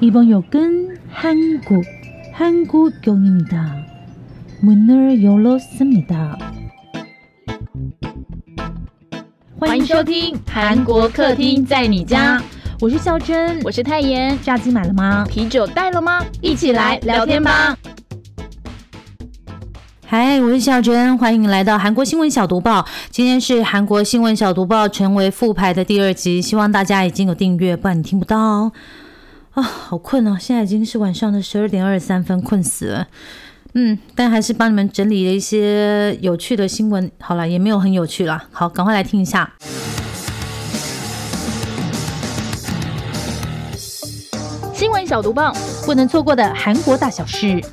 이번 역은 한국, 한국역입니다. 문을 열었습니다. 欢迎收听韩国客厅在你家，我是孝珍，我是泰妍。炸鸡买了吗？啤酒带了吗？一起来聊天吧。嗨，我是孝珍，欢迎来到韩国新闻小读报。今天是韩国新闻小读报成为复牌的第二集，希望大家已经有订阅，不然你听不到哦。 啊，好困哦！现在已经是晚上的十二点二十三分，困死了。嗯，但还是帮你们整理了一些有趣的新闻。好了，也没有很有趣啦。好，赶快来听一下新闻小读报，不能错过的韩国大小事。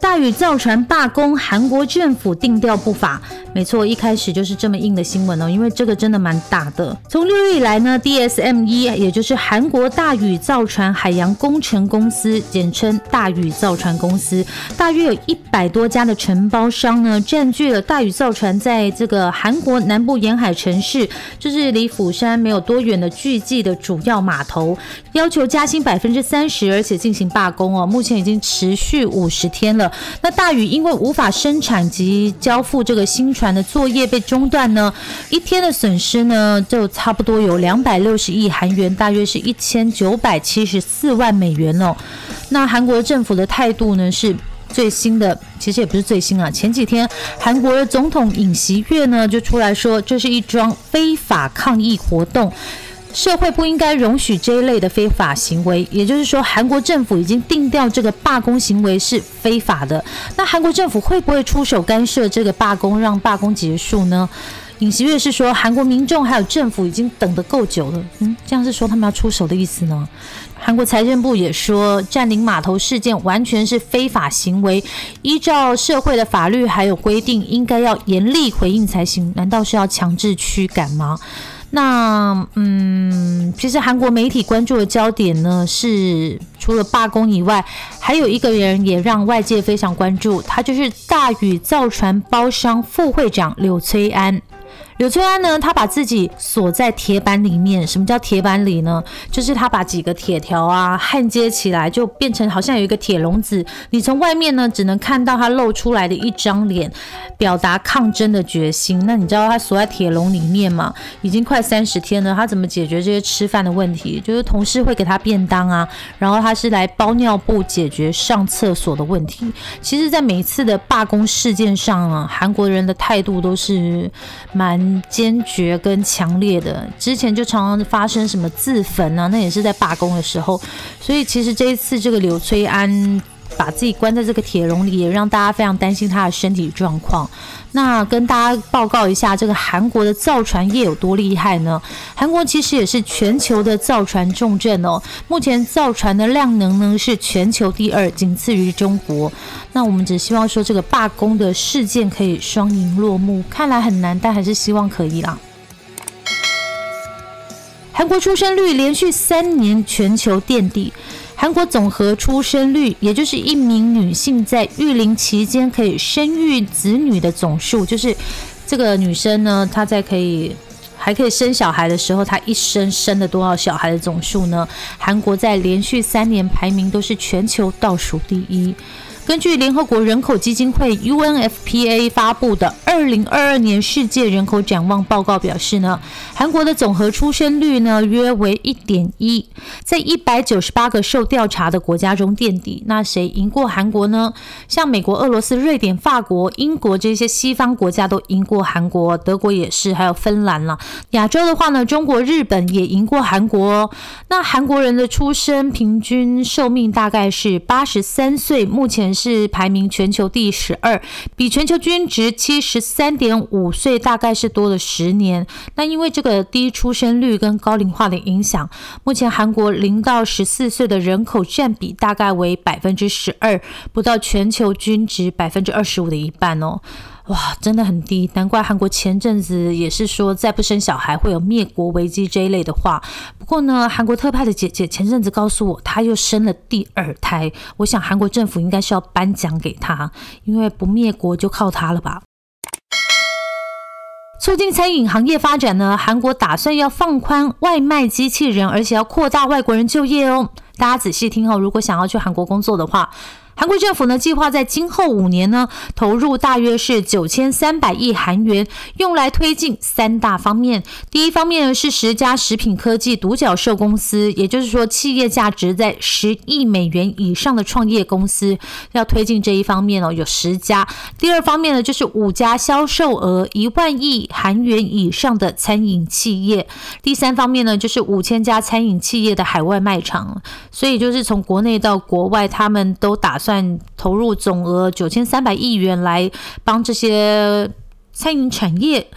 大宇造船罢工，韩国政府定调不法。没错，一开始就是这么硬的新闻哦，因为这个真的蛮大的。从六月以来呢，DSM 一也就是韩国大宇造船海洋工程公司，简称大宇造船公司，大约有一百多家的承包商呢，占据了大宇造船在这个韩国南部沿海城市，就是离釜山没有多远的巨济的主要码头，要求加薪百分之三十，而且进行罢工哦，目前已经持续五十天了。那大宇因为无法生产及交付这个新船船。的作业被中断呢，一天的损失呢就差不多有两百六十亿韩元，大约是一千九百七十四万美元哦。那韩国政府的态度呢是最新的，其实也不是最新啊。前几天韩国的总统尹锡月呢就出来说，这是一桩非法抗议活动。社会不应该容许这一类的非法行为，也就是说，韩国政府已经定调这个罢工行为是非法的。那韩国政府会不会出手干涉这个罢工，让罢工结束呢？尹锡悦是说，韩国民众还有政府已经等得够久了。嗯，这样是说他们要出手的意思呢？韩国财政部也说，占领码头事件完全是非法行为，依照社会的法律还有规定，应该要严厉回应才行。难道是要强制驱赶吗？那嗯，其实韩国媒体关注的焦点呢，是除了罢工以外，还有一个人也让外界非常关注，他就是大宇造船包商副会长柳崔安。柳翠安呢，他把自己锁在铁板里面。什么叫铁板里呢？就是他把几个铁条啊焊接起来，就变成好像有一个铁笼子。你从外面呢，只能看到他露出来的一张脸，表达抗争的决心。那你知道他锁在铁笼里面吗？已经快三十天了，他怎么解决这些吃饭的问题？就是同事会给他便当啊，然后他是来包尿布解决上厕所的问题。其实，在每一次的罢工事件上啊，韩国人的态度都是蛮。坚决跟强烈的，之前就常常发生什么自焚啊，那也是在罢工的时候。所以其实这一次这个柳崔安把自己关在这个铁笼里，也让大家非常担心他的身体状况。那跟大家报告一下，这个韩国的造船业有多厉害呢？韩国其实也是全球的造船重镇哦。目前造船的量能呢是全球第二，仅次于中国。那我们只希望说这个罢工的事件可以双赢落幕，看来很难，但还是希望可以啦。韩国出生率连续三年全球垫底。韩国总和出生率，也就是一名女性在育龄期间可以生育子女的总数，就是这个女生呢，她在可以还可以生小孩的时候，她一生生了多少小孩的总数呢？韩国在连续三年排名都是全球倒数第一。根据联合国人口基金会 UNFPA 发布的二零二二年世界人口展望报告表示呢，韩国的总和出生率呢约为一点一，在一百九十八个受调查的国家中垫底。那谁赢过韩国呢？像美国、俄罗斯、瑞典、法国、英国这些西方国家都赢过韩国，德国也是，还有芬兰了。亚洲的话呢，中国、日本也赢过韩国。哦那韩国人的出生平均寿命大概是八十三岁，目前。是排名全球第十二，比全球均值七十三点五岁大概是多了十年。那因为这个低出生率跟高龄化的影响，目前韩国零到十四岁的人口占比大概为百分之十二，不到全球均值百分之二十五的一半哦。哇，真的很低，难怪韩国前阵子也是说再不生小孩会有灭国危机这一类的话。不过呢，韩国特派的姐姐前阵子告诉我，她又生了第二胎。我想韩国政府应该是要颁奖给她，因为不灭国就靠她了吧。促进餐饮行业发展呢，韩国打算要放宽外卖机器人，而且要扩大外国人就业哦。大家仔细听后，如果想要去韩国工作的话。韩国政府呢，计划在今后五年呢，投入大约是九千三百亿韩元，用来推进三大方面。第一方面呢，是十家食品科技独角兽公司，也就是说，企业价值在十亿美元以上的创业公司，要推进这一方面哦，有十家。第二方面呢，就是五家销售额一万亿韩元以上的餐饮企业。第三方面呢，就是五千家餐饮企业的海外卖场。所以，就是从国内到国外，他们都打。算投入总额九千三百亿元来帮这些餐饮产业。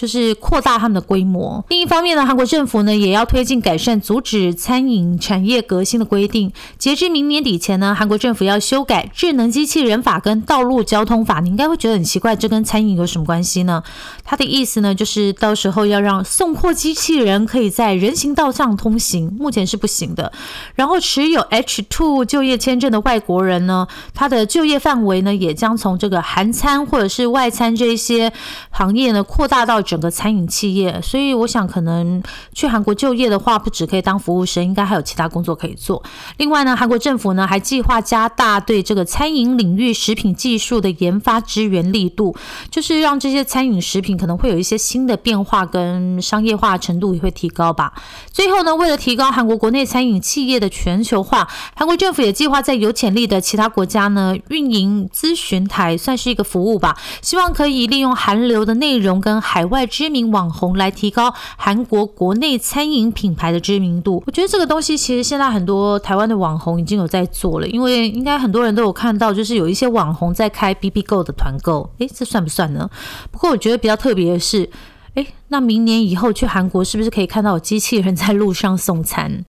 就是扩大他们的规模。另一方面呢，韩国政府呢也要推进改善阻止餐饮产业革新的规定。截至明年底前呢，韩国政府要修改智能机器人法跟道路交通法。你应该会觉得很奇怪，这跟餐饮有什么关系呢？他的意思呢，就是到时候要让送货机器人可以在人行道上通行，目前是不行的。然后持有 H2 就业签证的外国人呢，他的就业范围呢也将从这个韩餐或者是外餐这些行业呢扩大到。整个餐饮企业，所以我想可能去韩国就业的话，不只可以当服务生，应该还有其他工作可以做。另外呢，韩国政府呢还计划加大对这个餐饮领域食品技术的研发支援力度，就是让这些餐饮食品可能会有一些新的变化，跟商业化程度也会提高吧。最后呢，为了提高韩国国内餐饮企业的全球化，韩国政府也计划在有潜力的其他国家呢运营咨询台，算是一个服务吧。希望可以利用韩流的内容跟海外。知名网红来提高韩国国内餐饮品牌的知名度，我觉得这个东西其实现在很多台湾的网红已经有在做了，因为应该很多人都有看到，就是有一些网红在开 B B Go 的团购，诶，这算不算呢？不过我觉得比较特别的是，诶，那明年以后去韩国是不是可以看到有机器人在路上送餐？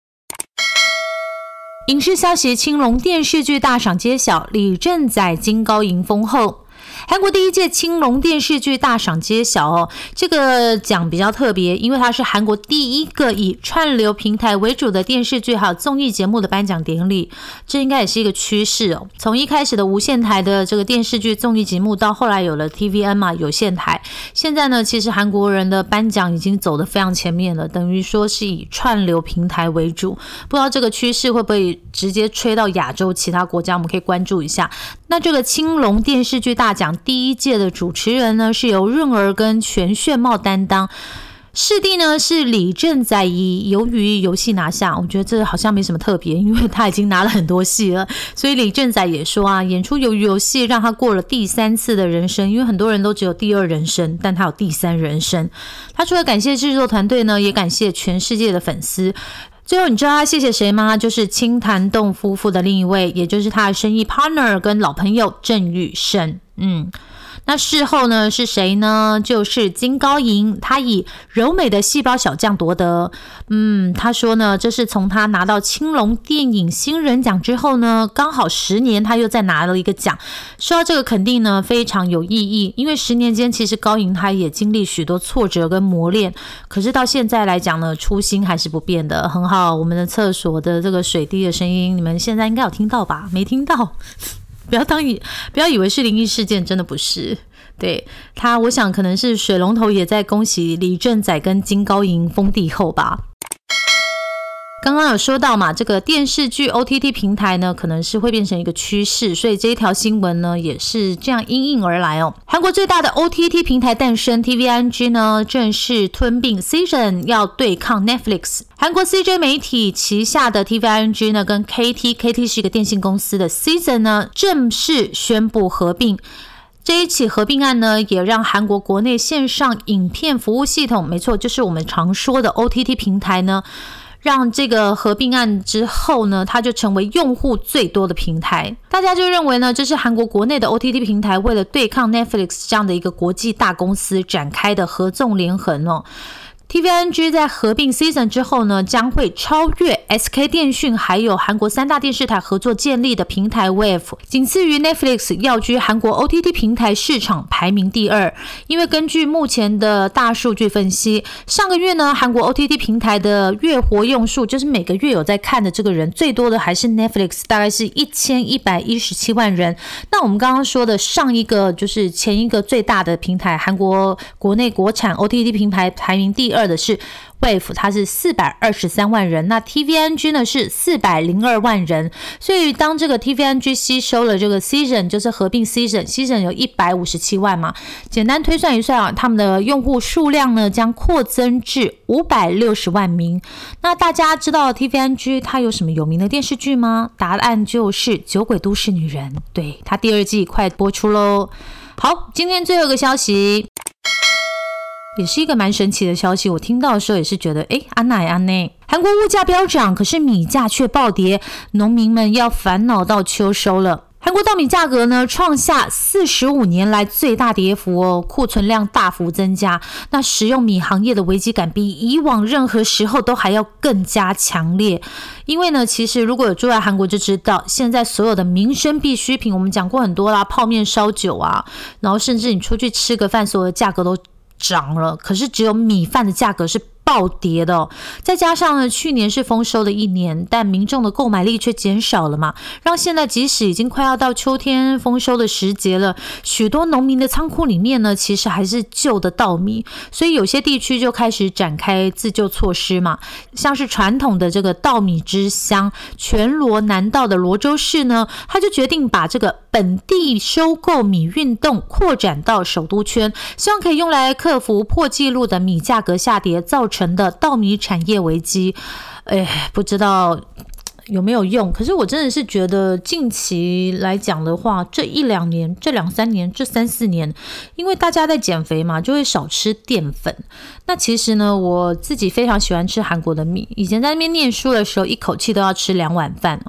影视消息：青龙电视剧大赏揭晓，李正宰、金高银封后。韩国第一届青龙电视剧大赏揭晓哦，这个奖比较特别，因为它是韩国第一个以串流平台为主的电视剧还有综艺节目的颁奖典礼，这应该也是一个趋势哦。从一开始的无线台的这个电视剧综艺节目，到后来有了 TVN 嘛有线台，现在呢，其实韩国人的颁奖已经走得非常前面了，等于说是以串流平台为主。不知道这个趋势会不会直接吹到亚洲其他国家，我们可以关注一下。那这个青龙电视剧大奖。第一届的主持人呢是由润儿跟全炫茂担当，视帝呢是李正宰以鱿鱼游戏拿下。我觉得这好像没什么特别，因为他已经拿了很多戏了。所以李正宰也说啊，演出由于游戏让他过了第三次的人生，因为很多人都只有第二人生，但他有第三人生。他除了感谢制作团队呢，也感谢全世界的粉丝。最后，你知道他谢谢谁吗？就是清潭洞夫妇的另一位，也就是他的生意 partner 跟老朋友郑宇胜。嗯。那事后呢是谁呢？就是金高银，他以柔美的细胞小将夺得。嗯，他说呢，这是从他拿到青龙电影新人奖之后呢，刚好十年他又再拿了一个奖。说到这个肯定呢，非常有意义，因为十年间其实高银他也经历许多挫折跟磨练，可是到现在来讲呢，初心还是不变的，很好。我们的厕所的这个水滴的声音，你们现在应该有听到吧？没听到？不要当以不要以为是灵异事件，真的不是。对他，我想可能是水龙头也在恭喜李正仔跟金高银封帝后吧。刚刚有说到嘛，这个电视剧 OTT 平台呢，可能是会变成一个趋势，所以这一条新闻呢也是这样应运而来哦。韩国最大的 OTT 平台诞生，TVNG 呢正式吞并 Season，要对抗 Netflix。韩国 CJ 媒体旗下的 TVNG 呢，跟 KT，KT 是一个电信公司的 Season 呢，正式宣布合并。这一起合并案呢，也让韩国国内线上影片服务系统，没错，就是我们常说的 OTT 平台呢。让这个合并案之后呢，它就成为用户最多的平台。大家就认为呢，这是韩国国内的 OTT 平台为了对抗 Netflix 这样的一个国际大公司展开的合纵连横哦。TVNG 在合并 Season 之后呢，将会超越 SK 电讯，还有韩国三大电视台合作建立的平台 Wave，仅次于 Netflix，要居韩国 OTT 平台市场排名第二。因为根据目前的大数据分析，上个月呢，韩国 OTT 平台的月活用数，就是每个月有在看的这个人最多的还是 Netflix，大概是一千一百一十七万人。那我们刚刚说的上一个就是前一个最大的平台，韩国国内国产 OTT 平台排名第二。二的是 Wave，它是四百二十三万人。那 TVNG 呢是四百零二万人。所以当这个 TVNG 吸收了这个 Season，就是合并 Season，Season 有一百五十七万嘛，简单推算一算啊，他们的用户数量呢将扩增至五百六十万名。那大家知道 TVNG 它有什么有名的电视剧吗？答案就是《酒鬼都市女人》，对，它第二季快播出喽。好，今天最后一个消息，也是一个蛮神奇的消息。我听到的时候也是觉得，哎，安奈安内，韩国物价飙涨，可是米价却暴跌，农民们要烦恼到秋收了。韩国稻米价格呢创下四十五年来最大跌幅哦，库存量大幅增加，那食用米行业的危机感比以往任何时候都还要更加强烈。因为呢，其实如果有住在韩国就知道，现在所有的民生必需品，我们讲过很多啦，泡面、烧酒啊，然后甚至你出去吃个饭，所有的价格都涨了，可是只有米饭的价格是。暴跌的，再加上呢，去年是丰收的一年，但民众的购买力却减少了嘛，让现在即使已经快要到秋天丰收的时节了，许多农民的仓库里面呢，其实还是旧的稻米，所以有些地区就开始展开自救措施嘛，像是传统的这个稻米之乡全罗南道的罗州市呢，他就决定把这个本地收购米运动扩展到首都圈，希望可以用来克服破纪录的米价格下跌造成。的稻米产业危机，哎，不知道有没有用？可是我真的是觉得，近期来讲的话，这一两年、这两三年、这三四年，因为大家在减肥嘛，就会少吃淀粉。那其实呢，我自己非常喜欢吃韩国的米。以前在那边念书的时候，一口气都要吃两碗饭。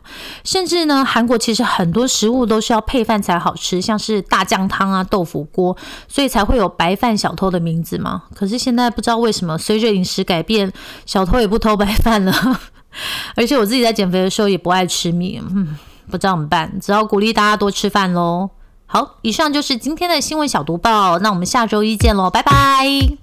甚至呢，韩国其实很多食物都是要配饭才好吃，像是大酱汤啊、豆腐锅，所以才会有白饭小偷的名字嘛。可是现在不知道为什么，随着饮食改变，小偷也不偷白饭了。而且我自己在减肥的时候也不爱吃米，嗯，不知道怎么办，只好鼓励大家多吃饭喽。好，以上就是今天的新闻小读报，那我们下周一见喽，拜拜。